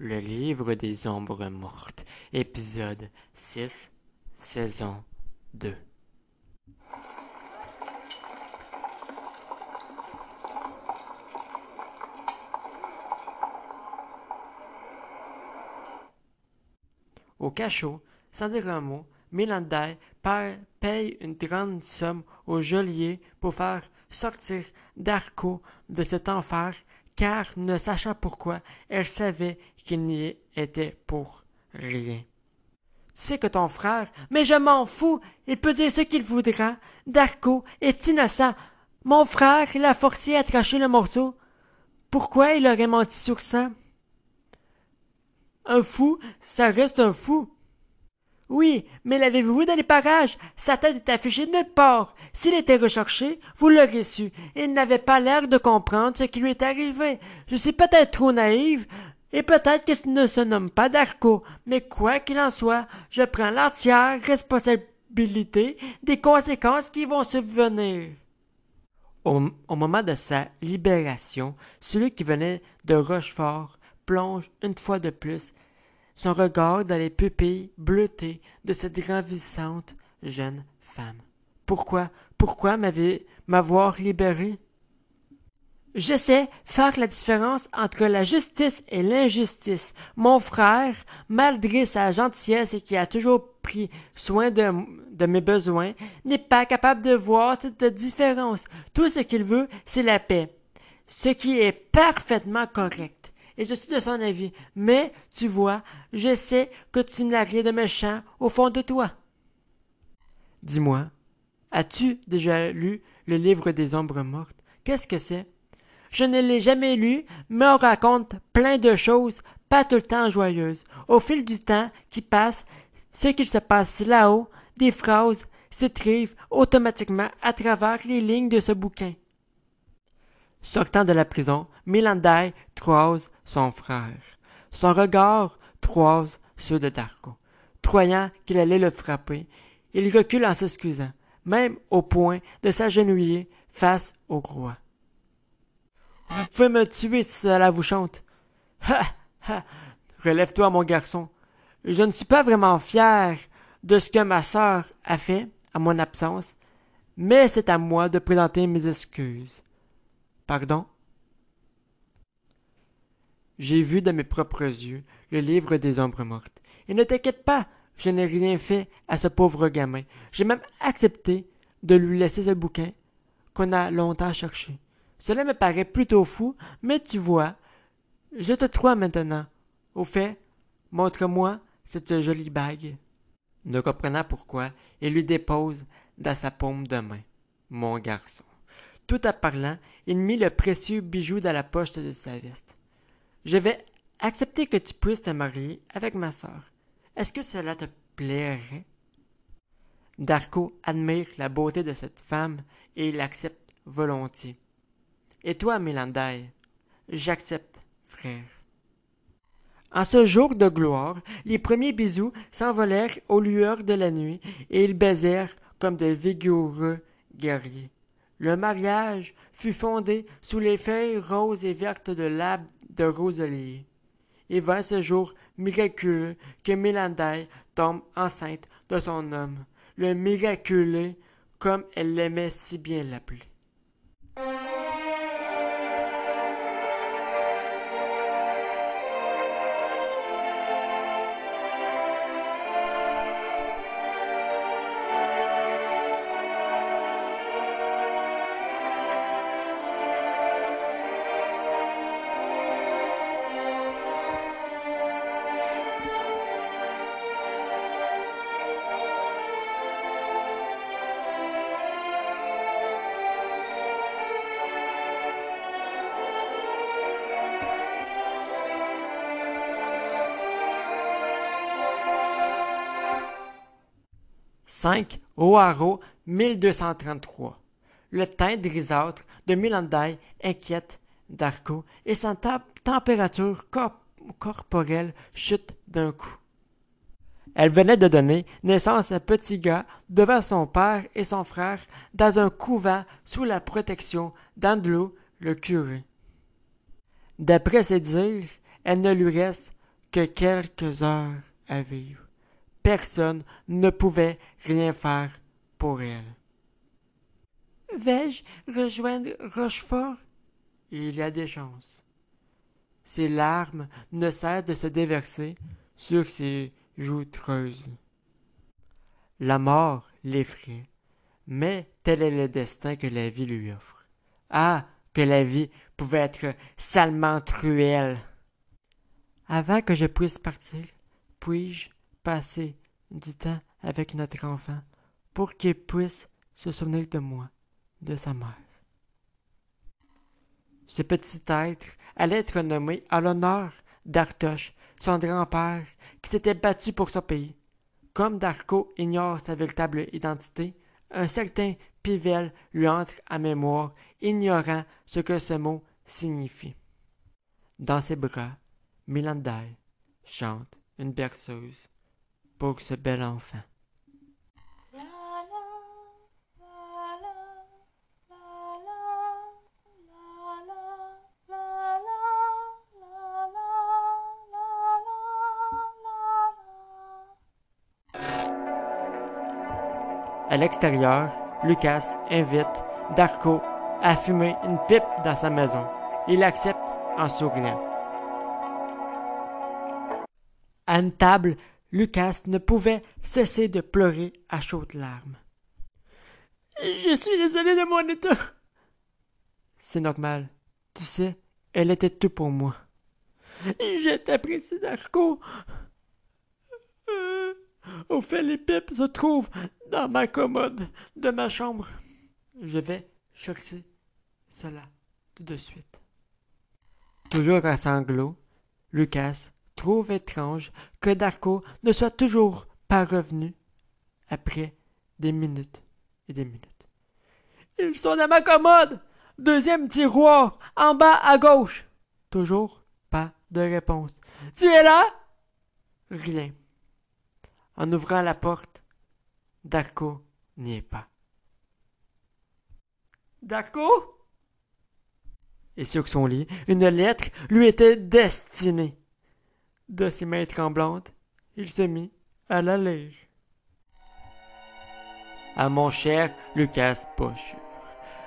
Le livre des ombres mortes, épisode 6, saison 2. Au cachot, sans dire un mot, Mélandaï paye une grande somme au geôlier pour faire sortir Darko de cet enfer, car, ne sachant pourquoi, elle savait qu'il n'y était pour rien. Tu sais que ton frère, mais je m'en fous, il peut dire ce qu'il voudra. Darko est innocent. Mon frère l'a forcé à tracher le morceau. Pourquoi il aurait menti sur ça? Un fou, ça reste un fou. Oui, mais l'avez-vous vu dans les parages? Sa tête est affichée nulle part. S'il était recherché, vous l'aurez su. Il n'avait pas l'air de comprendre ce qui lui est arrivé. Je suis peut-être trop naïve, et peut-être qu'il ne se nomme pas Darko, mais quoi qu'il en soit, je prends l'entière responsabilité des conséquences qui vont subvenir. Au, moment de sa libération, celui qui venait de Rochefort plonge une fois de plus son regard dans les pupilles bleutées de cette ravissante jeune femme. Pourquoi, pourquoi m'avoir libéré? Je sais faire la différence entre la justice et l'injustice. Mon frère, malgré sa gentillesse et qui a toujours pris soin de, de mes besoins, n'est pas capable de voir cette différence. Tout ce qu'il veut, c'est la paix. Ce qui est parfaitement correct et je suis de son avis. Mais, tu vois, je sais que tu n'as rien de méchant au fond de toi. Dis-moi, as-tu déjà lu le livre des ombres mortes? Qu'est-ce que c'est? Je ne l'ai jamais lu, mais on raconte plein de choses, pas tout le temps joyeuses. Au fil du temps qui passe, ce qu'il se passe là-haut, des phrases s'écrivent automatiquement à travers les lignes de ce bouquin. Sortant de la prison, Milandai croise son frère. Son regard croise ceux de Darko. Croyant qu'il allait le frapper, il recule en s'excusant, même au point de s'agenouiller face au roi. Vous pouvez me tuer si cela vous chante. Ha! Ha! Relève-toi, mon garçon. Je ne suis pas vraiment fier de ce que ma sœur a fait à mon absence, mais c'est à moi de présenter mes excuses. Pardon? J'ai vu de mes propres yeux le livre des ombres mortes. Et ne t'inquiète pas, je n'ai rien fait à ce pauvre gamin. J'ai même accepté de lui laisser ce bouquin qu'on a longtemps cherché. Cela me paraît plutôt fou, mais tu vois, je te crois maintenant. Au fait, montre-moi cette jolie bague. Ne comprenant pourquoi, il lui dépose dans sa paume de main. Mon garçon. Tout en parlant, il mit le précieux bijou dans la poche de sa veste. Je vais accepter que tu puisses te marier avec ma sœur. Est-ce que cela te plairait? Darko admire la beauté de cette femme et il l'accepte volontiers. Et toi, Mélandaï? J'accepte, frère. En ce jour de gloire, les premiers bisous s'envolèrent aux lueurs de la nuit et ils baisèrent comme de vigoureux guerriers. Le mariage fut fondé sous les feuilles roses et vertes de l'arbre de roselier. Et vint ce jour miraculeux que Mélandaï tombe enceinte de son homme, le miraculeux comme elle l'aimait si bien l'appeler. 5 Oaro 1233. Le teint grisâtre de Milandaï inquiète Darko et sa température corporelle chute d'un coup. Elle venait de donner naissance à petit gars devant son père et son frère dans un couvent sous la protection d'Andrew le curé. D'après ses dires, elle ne lui reste que quelques heures à vivre. Personne ne pouvait rien faire pour elle. Vais-je rejoindre Rochefort? Il y a des chances. Ses larmes ne cessent de se déverser sur ses joues creuses. La mort l'effraie, mais tel est le destin que la vie lui offre. Ah, que la vie pouvait être salement cruelle. Avant que je puisse partir, puis-je passer du temps avec notre enfant pour qu'il puisse se souvenir de moi, de sa mère. Ce petit être allait être nommé à l'honneur d'Artoche, son grand-père, qui s'était battu pour son pays. Comme Darko ignore sa véritable identité, un certain Pivel lui entre à mémoire, ignorant ce que ce mot signifie. Dans ses bras, Milandai chante une berceuse pour ce bel enfant. À l'extérieur, Lucas invite Darko à fumer une pipe dans sa maison. Il accepte en souriant. À une table, Lucas ne pouvait cesser de pleurer à chaudes larmes. Je suis désolé de mon état. C'est normal. Tu sais, elle était tout pour moi. Je t'apprécie, Darko. Au fait, les pipes se trouvent dans ma commode de ma chambre. Je vais chercher cela tout de suite. Toujours à sanglots, Lucas trouve étrange que Darko ne soit toujours pas revenu après des minutes et des minutes. Ils sont dans ma commode! Deuxième tiroir, en bas à gauche. Toujours pas de réponse. Tu es là? Rien. En ouvrant la porte, Darko n'y est pas. Darko? Et sur son lit, une lettre lui était destinée. De ses mains tremblantes, il se mit à la lire. À mon cher Lucas Poche,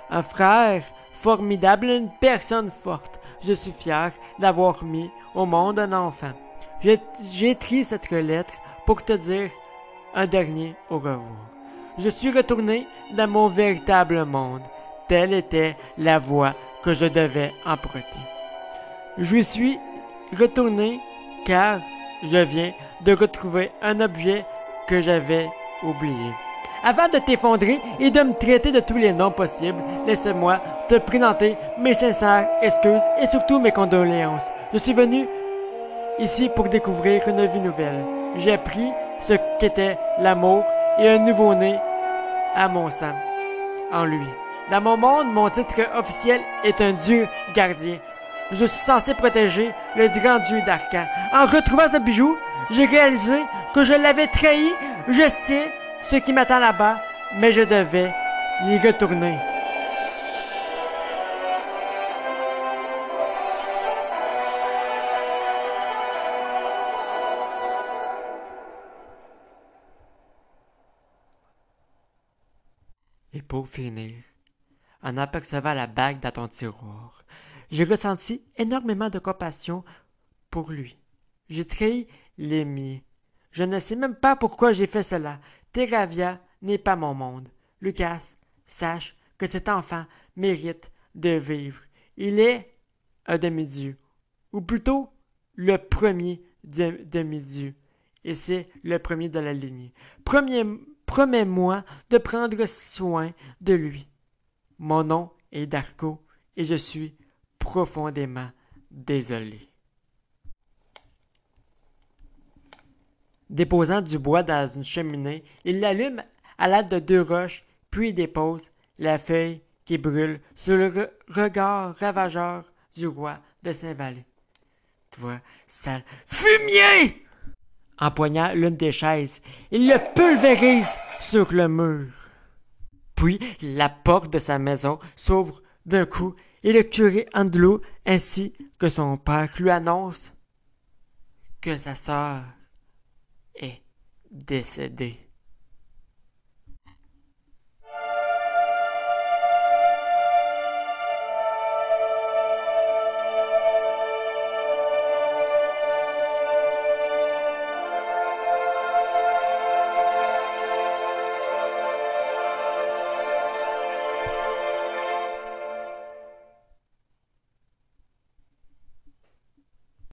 un frère formidable, une personne forte. Je suis fier d'avoir mis au monde un enfant. J'ai écrit cette lettre pour te dire un dernier au revoir. Je suis retourné dans mon véritable monde. Telle était la voie que je devais emprunter. Je suis retourné car je viens de retrouver un objet que j'avais oublié. Avant de t'effondrer et de me traiter de tous les noms possibles, laisse-moi te présenter mes sincères excuses et surtout mes condoléances. Je suis venu ici pour découvrir une vie nouvelle. J'ai appris ce qu'était l'amour et un nouveau-né à mon sang, en lui. Dans mon monde, mon titre officiel est un dieu gardien. Je suis censé protéger le grand dieu d'Arcan. En retrouvant ce bijou, j'ai réalisé que je l'avais trahi. Je sais ce qui m'attend là-bas, mais je devais y retourner. Et pour finir, en apercevant la bague dans ton tiroir, j'ai ressenti énormément de compassion pour lui. J'ai trahi les miens. Je ne sais même pas pourquoi j'ai fait cela. Terravia n'est pas mon monde. Lucas, sache que cet enfant mérite de vivre. Il est un demi-dieu, ou plutôt le premier demi-dieu, et c'est le premier de la lignée. Promets-moi de prendre soin de lui. Mon nom est Darko, et je suis profondément désolé. Déposant du bois dans une cheminée, il l'allume à l'aide de deux roches, puis dépose la feuille qui brûle sur le regard ravageur du roi de Saint-Valais. Toi, sale fumier! Empoignant l'une des chaises, il le pulvérise sur le mur. Puis la porte de sa maison s'ouvre d'un coup et le curé Andelo ainsi que son père lui annonce que sa sœur est décédée.